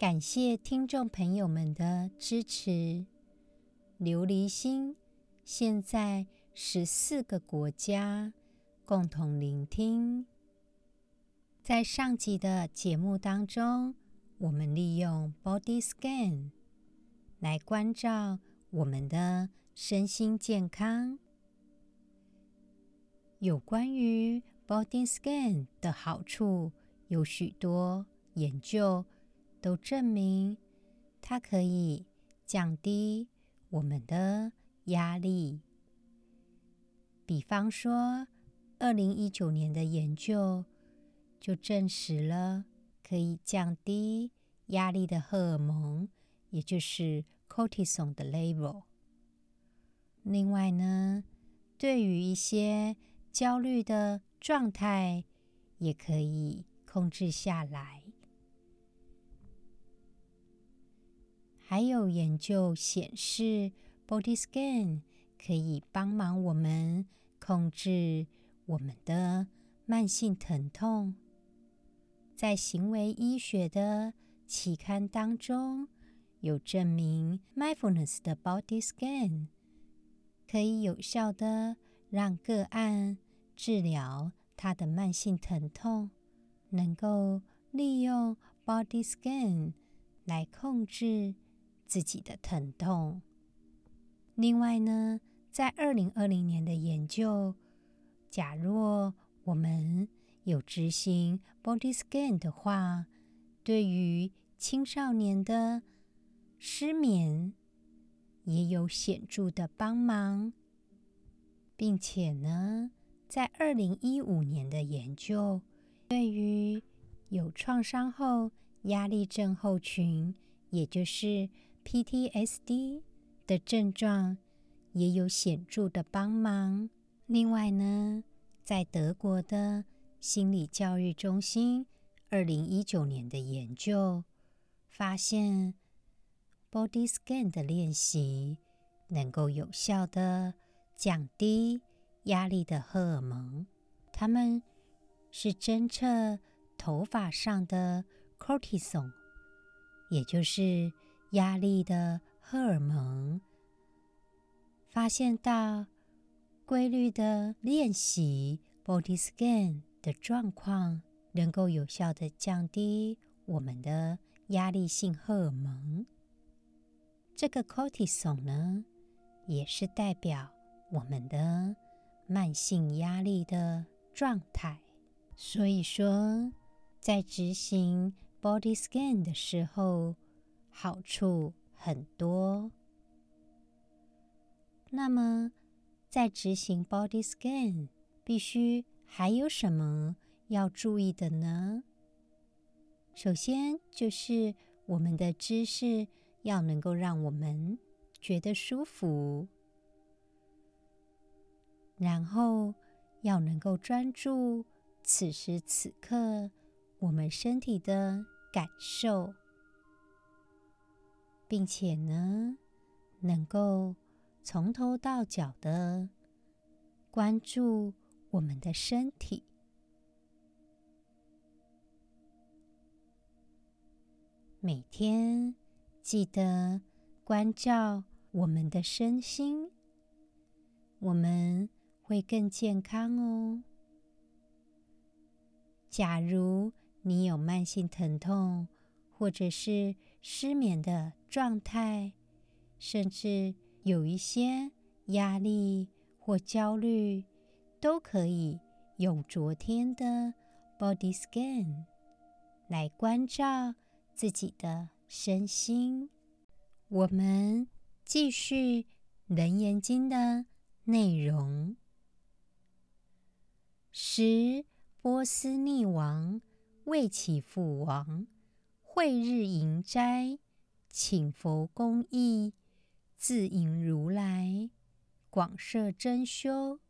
感谢听众朋友们的支持。琉璃心现在十四个国家共同聆听。在上集的节目当中，我们利用 Body Scan 来关照我们的身心健康。有关于 Body Scan 的好处，有许多研究。都证明它可以降低我们的压力。比方说，二零一九年的研究就证实了可以降低压力的荷尔蒙，也就是 cortisol 的 level。另外呢，对于一些焦虑的状态，也可以控制下来。还有研究显示，Body Scan 可以帮忙我们控制我们的慢性疼痛。在行为医学的期刊当中，有证明 Mindfulness 的 Body Scan 可以有效地让个案治疗他的慢性疼痛，能够利用 Body Scan 来控制。自己的疼痛。另外呢，在二零二零年的研究，假若我们有执行 Body Scan 的话，对于青少年的失眠也有显著的帮忙，并且呢，在二零一五年的研究，对于有创伤后压力症候群，也就是。PTSD 的症状也有显著的帮忙。另外呢，在德国的心理教育中心二零一九年的研究发现，Body Scan 的练习能够有效地降低压力的荷尔蒙。他们是侦测头发上的 Cortisol，也就是。压力的荷尔蒙，发现到规律的练习 Body Scan 的状况，能够有效的降低我们的压力性荷尔蒙。这个 Cortisol 呢，也是代表我们的慢性压力的状态。所以说，在执行 Body Scan 的时候，好处很多。那么，在执行 Body Scan，必须还有什么要注意的呢？首先，就是我们的姿势要能够让我们觉得舒服，然后要能够专注此时此刻我们身体的感受。并且呢，能够从头到脚的关注我们的身体。每天记得关照我们的身心，我们会更健康哦。假如你有慢性疼痛，或者是失眠的状态，甚至有一些压力或焦虑，都可以用昨天的 Body Scan 来关照自己的身心。我们继续《楞严经》的内容。时波斯匿王为起父王，会日迎斋。请佛公义，自引如来，广设真修，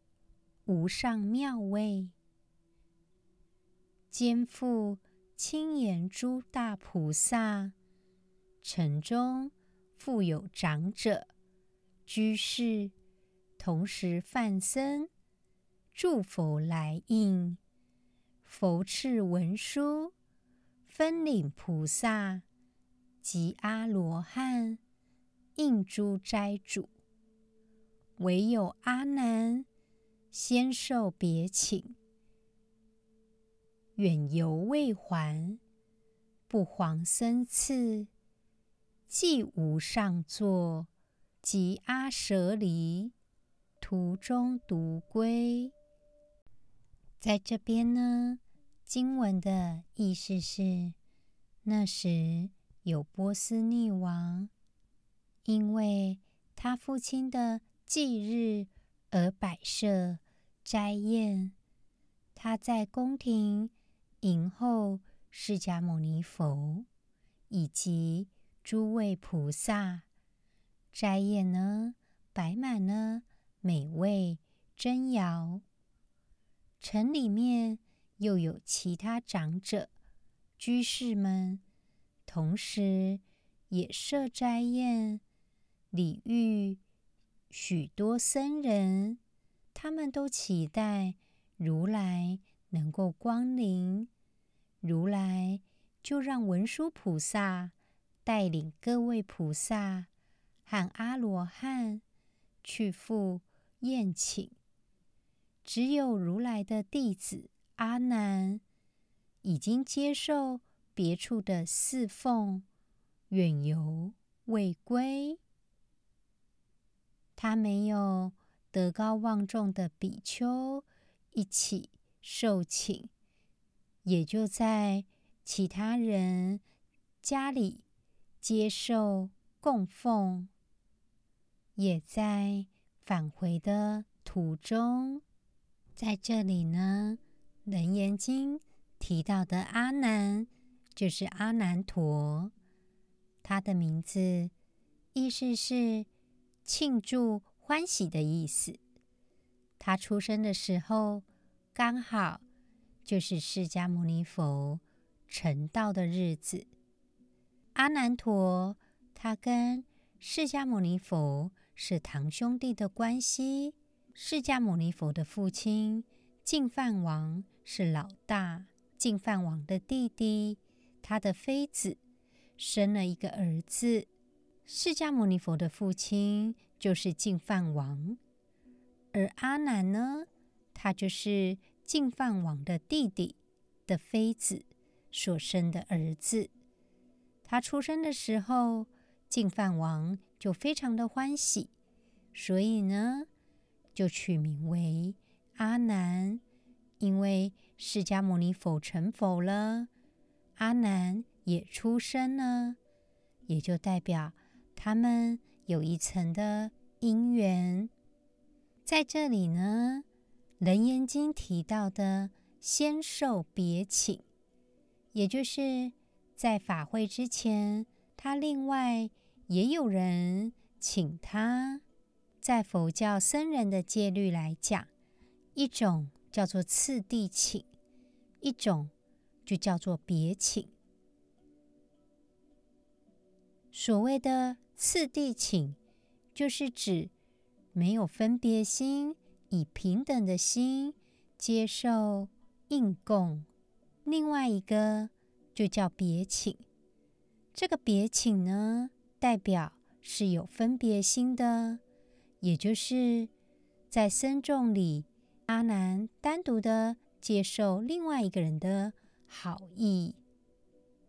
无上妙味。肩负轻言诸大菩萨，城中复有长者、居士，同时梵僧，祝佛来应。佛赐文书，分领菩萨及阿罗汉，应诸斋主。唯有阿难，先受别请。远游未还，不遑僧次，既无上座，及阿舍离，途中独归。在这边呢，经文的意思是：那时有波斯匿王，因为他父亲的忌日而摆设斋宴，他在宫廷。迎候释迦牟尼佛以及诸位菩萨，斋宴呢，摆满了美味珍肴。城里面又有其他长者、居士们，同时也设斋宴，礼遇许多僧人，他们都期待如来。能够光临，如来就让文殊菩萨带领各位菩萨和阿罗汉去赴宴请。只有如来的弟子阿难已经接受别处的侍奉，远游未归。他没有德高望重的比丘一起。受请，也就在其他人家里接受供奉，也在返回的途中。在这里呢，《楞严经》提到的阿难就是阿难陀，他的名字意思是庆祝欢喜的意思。他出生的时候。刚好就是释迦牟尼佛成道的日子。阿难陀他跟释迦牟尼佛是堂兄弟的关系。释迦牟尼佛的父亲净饭王是老大，净饭王的弟弟他的妃子生了一个儿子。释迦牟尼佛的父亲就是净饭王，而阿难呢，他就是。净饭王的弟弟的妃子所生的儿子，他出生的时候，净饭王就非常的欢喜，所以呢，就取名为阿难。因为释迦牟尼佛成佛了，阿难也出生了，也就代表他们有一层的因缘。在这里呢。《楞严经》提到的先受别请，也就是在法会之前，他另外也有人请他。在佛教僧人的戒律来讲，一种叫做次第请，一种就叫做别请。所谓的次第请，就是指没有分别心。以平等的心接受应供，另外一个就叫别请。这个别请呢，代表是有分别心的，也就是在僧众里，阿难单独的接受另外一个人的好意。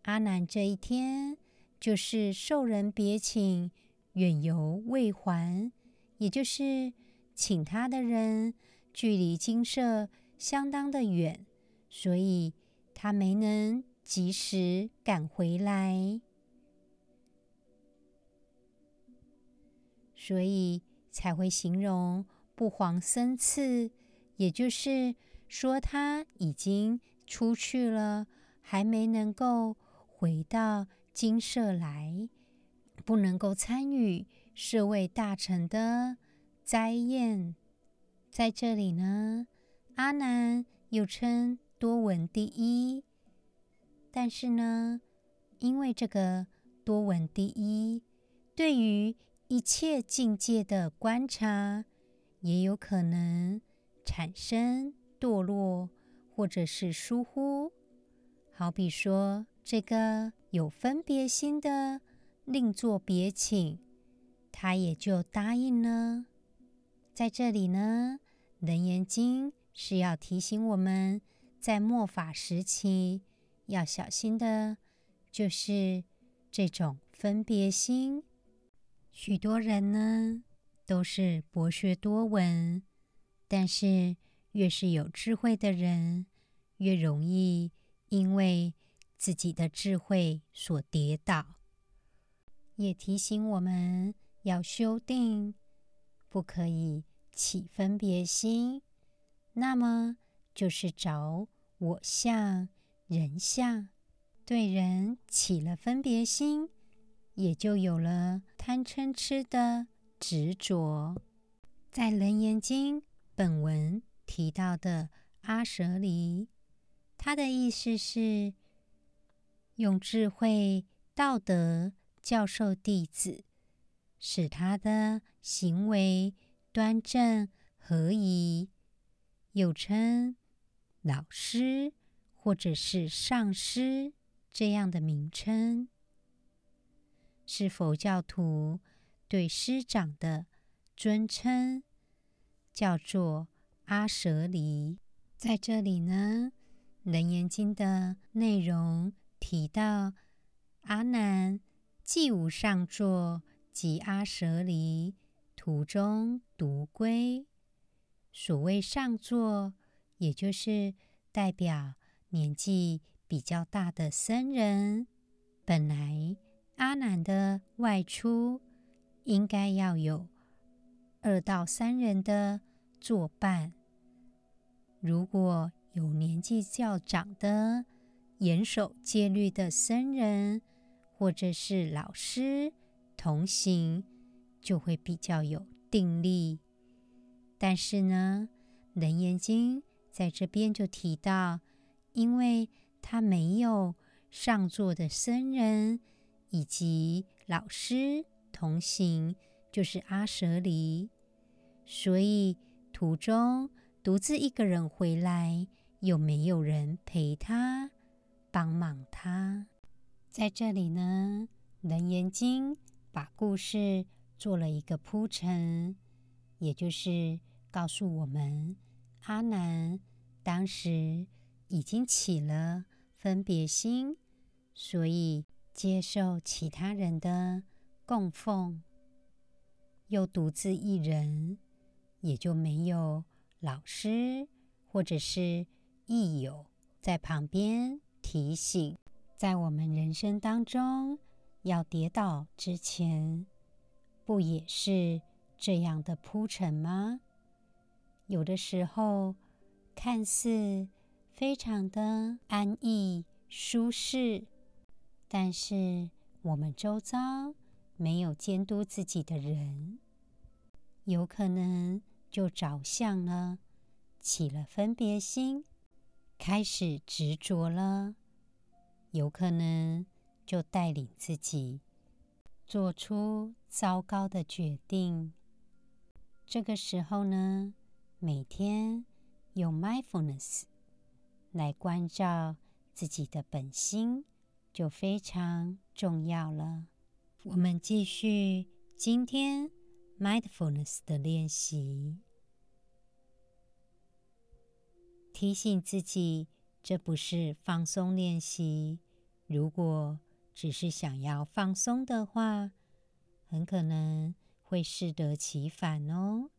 阿难这一天就是受人别请，远游未还，也就是。请他的人距离精舍相当的远，所以他没能及时赶回来，所以才会形容不遑生次，也就是说他已经出去了，还没能够回到精舍来，不能够参与舍卫大臣的斋宴。在这里呢，阿难又称多闻第一，但是呢，因为这个多闻第一对于一切境界的观察，也有可能产生堕落，或者是疏忽。好比说，这个有分别心的另作别请，他也就答应了。在这里呢，《楞严经》是要提醒我们，在末法时期要小心的，就是这种分别心。许多人呢都是博学多闻，但是越是有智慧的人，越容易因为自己的智慧所跌倒。也提醒我们要修定，不可以起分别心，那么就是着我相、人相，对人起了分别心。也就有了贪嗔痴的执着。在《楞严经》本文提到的阿舍离，他的意思是用智慧道德教授弟子，使他的行为端正合宜，又称老师或者是上师这样的名称。是佛教徒对师长的尊称，叫做阿舍离。在这里呢，《楞严经》的内容提到，阿难既无上座，即阿舍离途中独归。所谓上座，也就是代表年纪比较大的僧人，本来。阿难的外出应该要有二到三人的作伴。如果有年纪较长的严守戒律的僧人或者是老师同行，就会比较有定力。但是呢，《楞严经》在这边就提到，因为他没有上座的僧人。以及老师同行，就是阿舍离，所以途中独自一个人回来，又没有人陪他帮忙他。在这里呢，《楞严经》把故事做了一个铺陈，也就是告诉我们，阿难当时已经起了分别心，所以。接受其他人的供奉，又独自一人，也就没有老师或者是益友在旁边提醒。在我们人生当中，要跌倒之前，不也是这样的铺陈吗？有的时候看似非常的安逸舒适。但是我们周遭没有监督自己的人，有可能就着相了，起了分别心，开始执着了，有可能就带领自己做出糟糕的决定。这个时候呢，每天用 mindfulness 来关照自己的本心。就非常重要了。我们继续今天 mindfulness 的练习，提醒自己，这不是放松练习。如果只是想要放松的话，很可能会适得其反哦。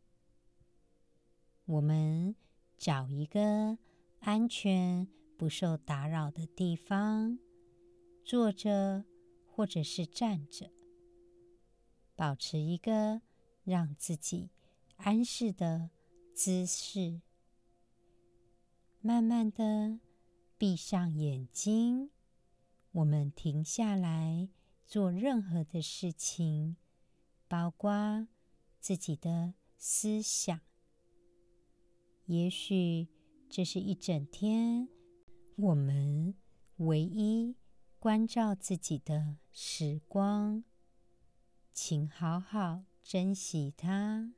我们找一个安全、不受打扰的地方。坐着，或者是站着，保持一个让自己安适的姿势。慢慢的闭上眼睛，我们停下来做任何的事情，包括自己的思想。也许这是一整天我们唯一关照自己的时光，请好好珍惜它。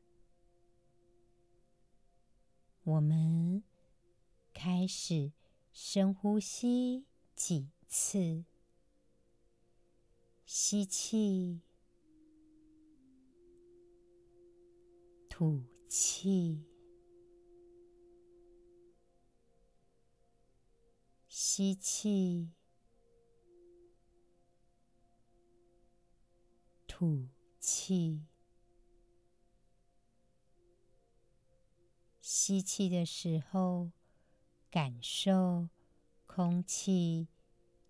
我们开始深呼吸几次，吸气，吐气，吸气，吐气。吸气的时候，感受空气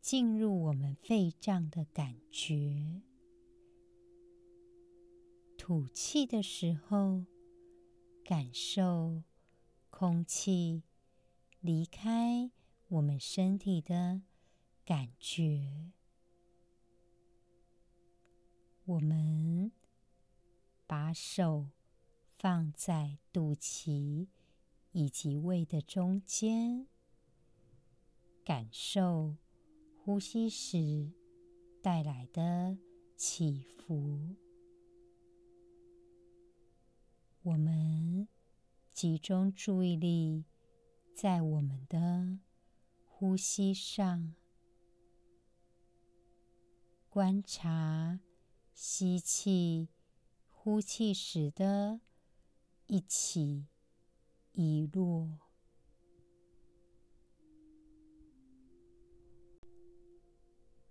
进入我们肺脏的感觉；吐气的时候，感受空气离开我们身体的感觉。我们把手放在肚脐。以及胃的中间，感受呼吸时带来的起伏。我们集中注意力在我们的呼吸上，观察吸气、呼气时的一起。一落，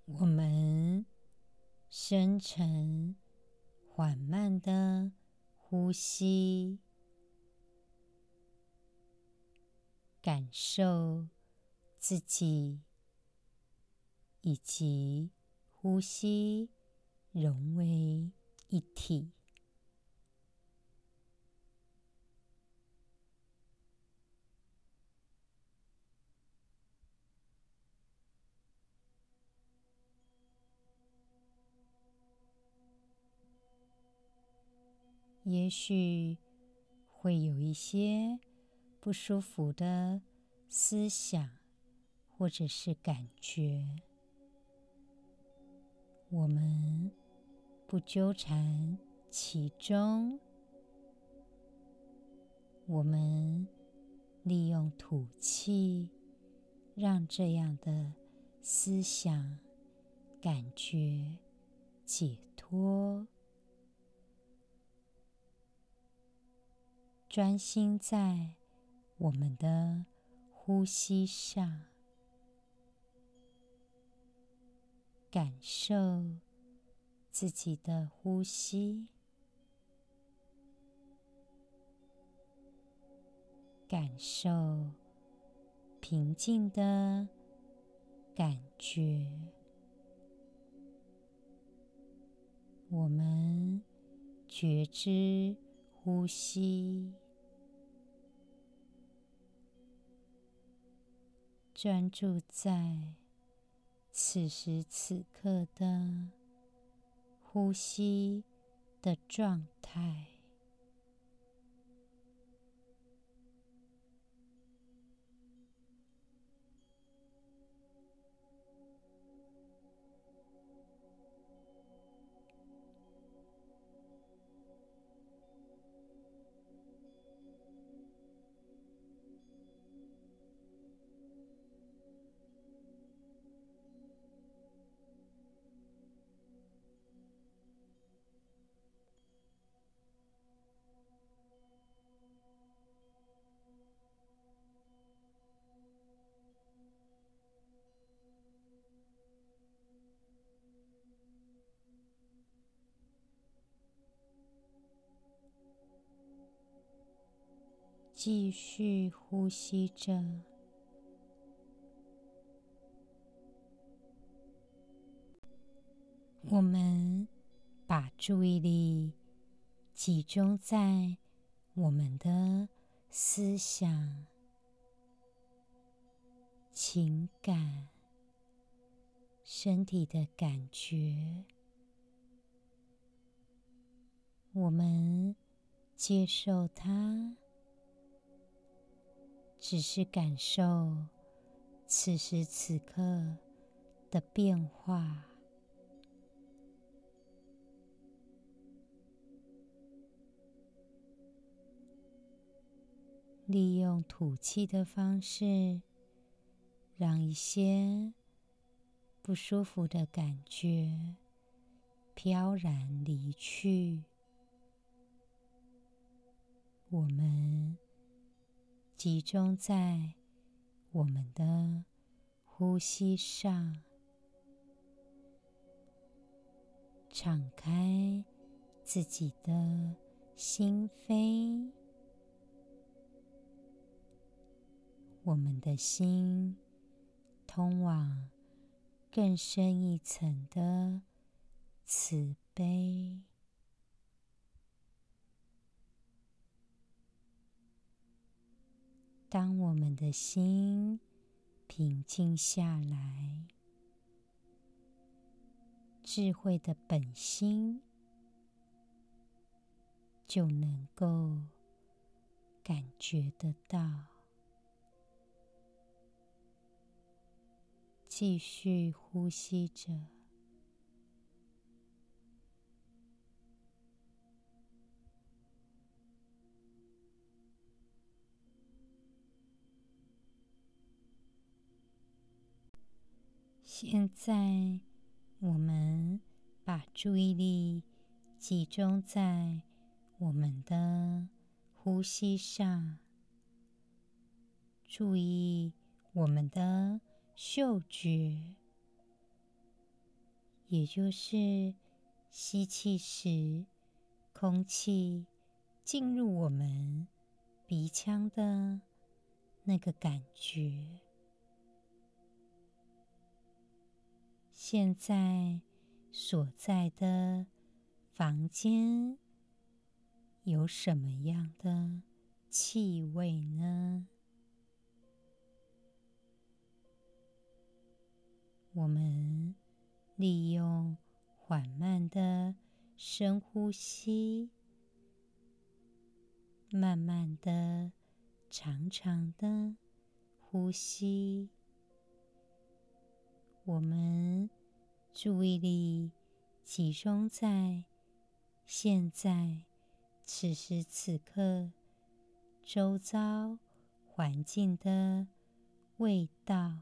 我们深沉、缓慢的呼吸，感受自己以及呼吸融为一体。也许会有一些不舒服的思想，或者是感觉，我们不纠缠其中，我们利用吐气，让这样的思想、感觉解脱。专心在我们的呼吸上，感受自己的呼吸，感受平静的感觉。我们觉知呼吸。专注在此时此刻的呼吸的状态。继续呼吸着。我们把注意力集中在我们的思想情感身体的感觉。我们接受它只是感受此时此刻的变化。利用吐气的方式，让一些不舒服的感觉飘然离去。我们集中在我们的呼吸上，敞开自己的心扉。我们的心通往更深一层的慈悲。当我们的心平静下来，智慧的本心就能够感觉得到。继续呼吸着，现在我们把注意力集中在我们的呼吸上，注意我们的。嗅觉，也就是吸气时，空气进入我们鼻腔的那个感觉。现在所在的房间有什么样的气味呢？我们利用缓慢的深呼吸，慢慢的、长长的呼吸。我们注意力集中在现在此时此刻周遭环境的味道。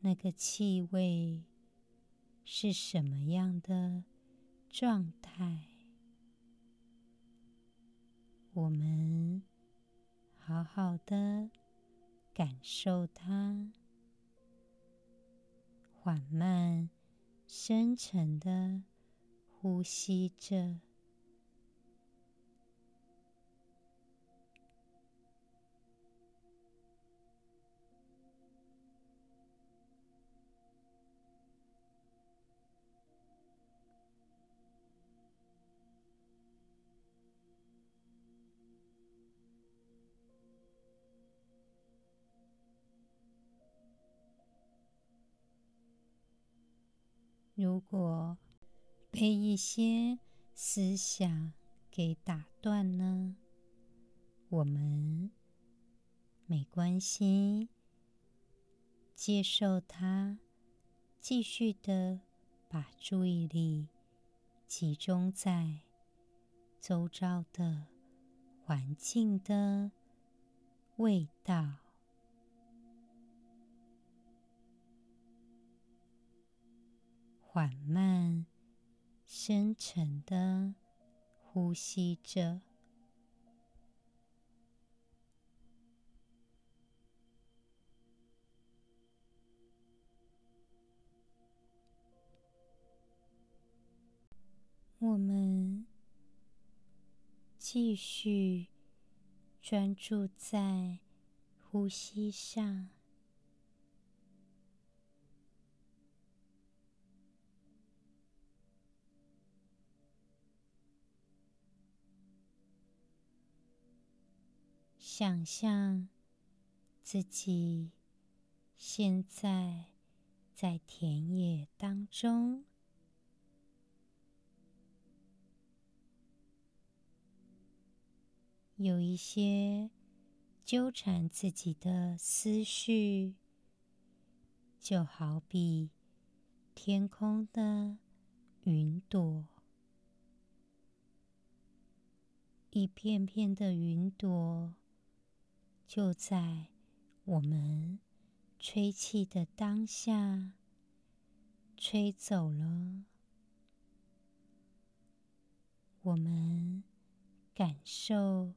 那个气味是什么样的状态？我们好好的感受它，缓慢、深沉的呼吸着。如果被一些思想给打断呢？我们没关系，接受它，继续的把注意力集中在周遭的环境的味道。缓慢、深沉的呼吸着，我们继续专注在呼吸上。想象自己现在在田野当中。有一些纠缠自己的思绪就好比天空的云朵一片片的云朵就在我们吹气的当下，吹走了。我们感受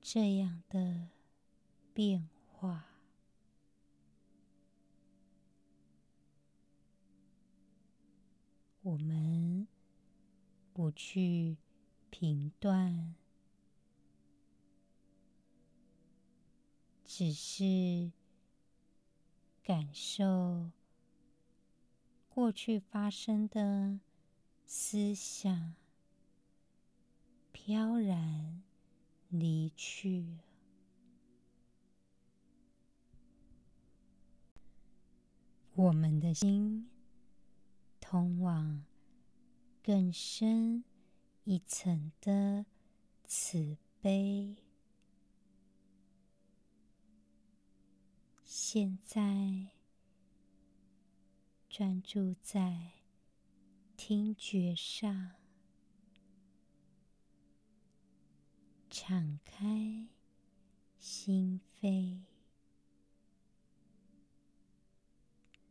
这样的变化，我们不去评断，只是感受过去发生的思想。飘然离去，我们的心通往更深一层的慈悲。现在专注在听觉上。敞开心扉，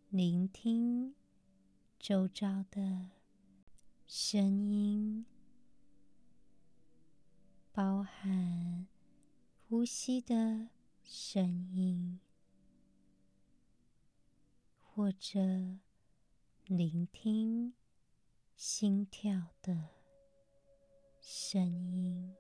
聆听周遭的声音，包含呼吸的声音，或者聆听心跳的声音。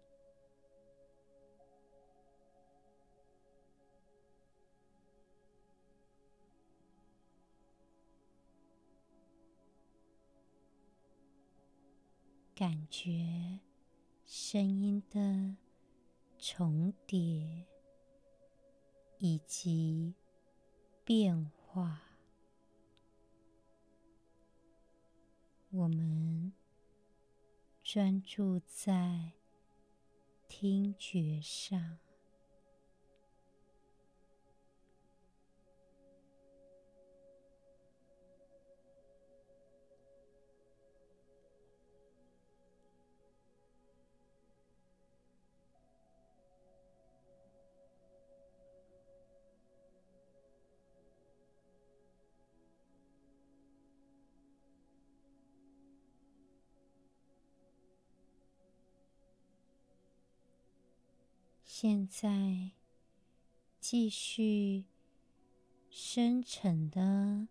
感觉声音的重叠以及变化，我们专注在听觉上。现在，继续深沉的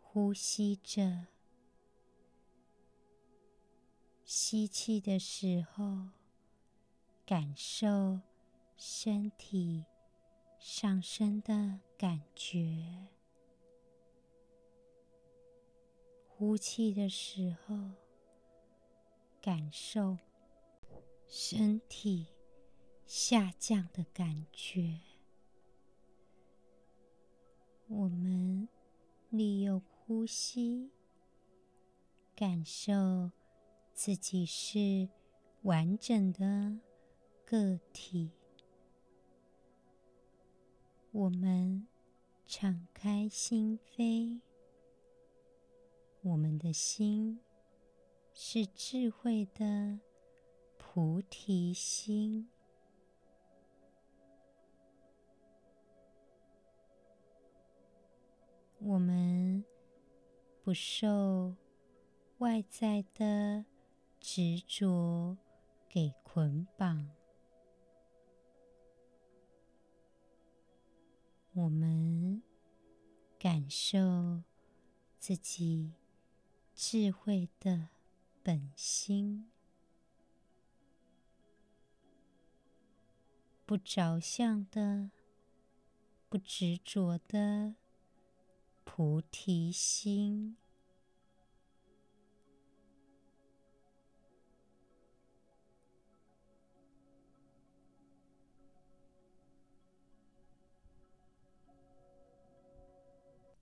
呼吸着。吸气的时候，感受身体上升的感觉；呼气的时候，感受身体。下降的感觉。我们利用呼吸，感受自己是完整的个体。我们敞开心扉，我们的心是智慧的菩提心。我们不受外在的执着给捆绑，我们感受自己智慧的本心，不着相的，不执着的。菩提心，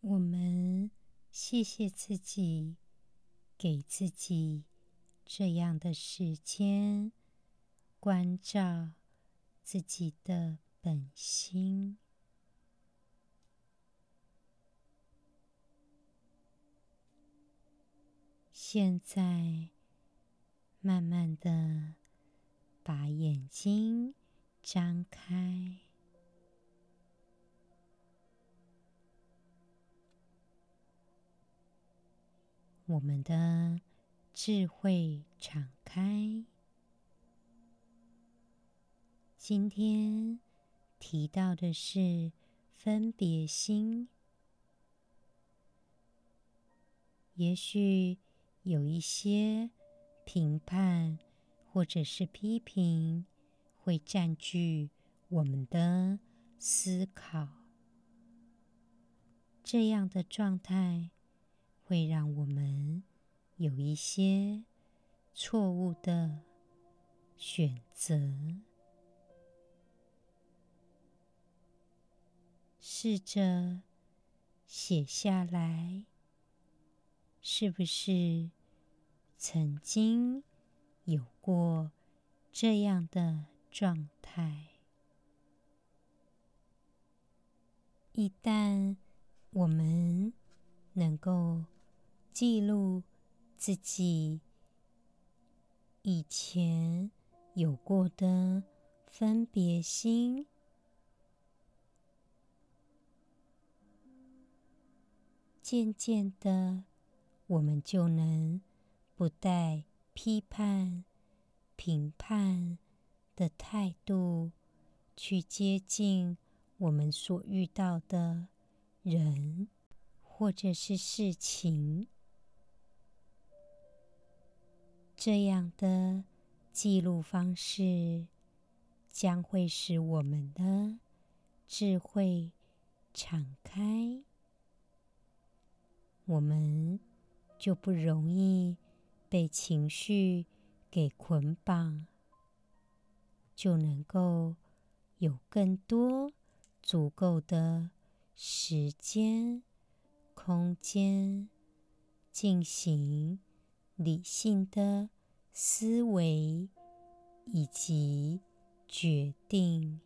我们谢谢自己，给自己这样的时间，关照自己的本心。现在，慢慢的把眼睛张开，我们的智慧敞开。今天提到的是分别心，也许。有一些评判或者是批评会占据我们的思考，这样的状态会让我们有一些错误的选择。试着写下来，是不是？曾经有过这样的状态。一旦我们能够记录自己以前有过的分别心，渐渐的，我们就能。不带批判、评判的态度去接近我们所遇到的人或者是事情，这样的记录方式将会使我们的智慧敞开，我们就不容易。被情绪给捆绑，就能够有更多足够的时间、空间进行理性的思维以及决定。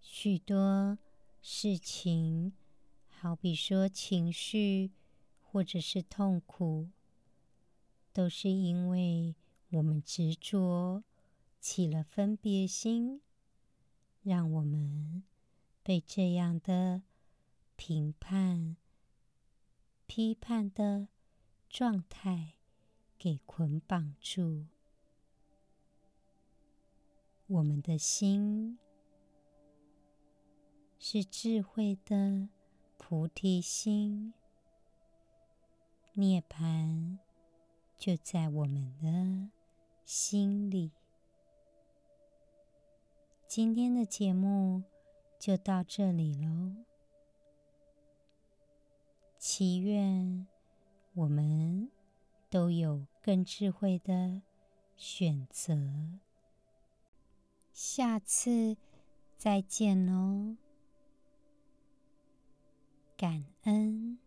许多事情，好比说情绪。或者是痛苦，都是因为我们执着起了分别心，让我们被这样的评判、批判的状态给捆绑住。我们的心是智慧的菩提心。涅槃就在我们的心里。今天的节目就到这里喽。祈愿我们都有更智慧的选择。下次再见喽，感恩。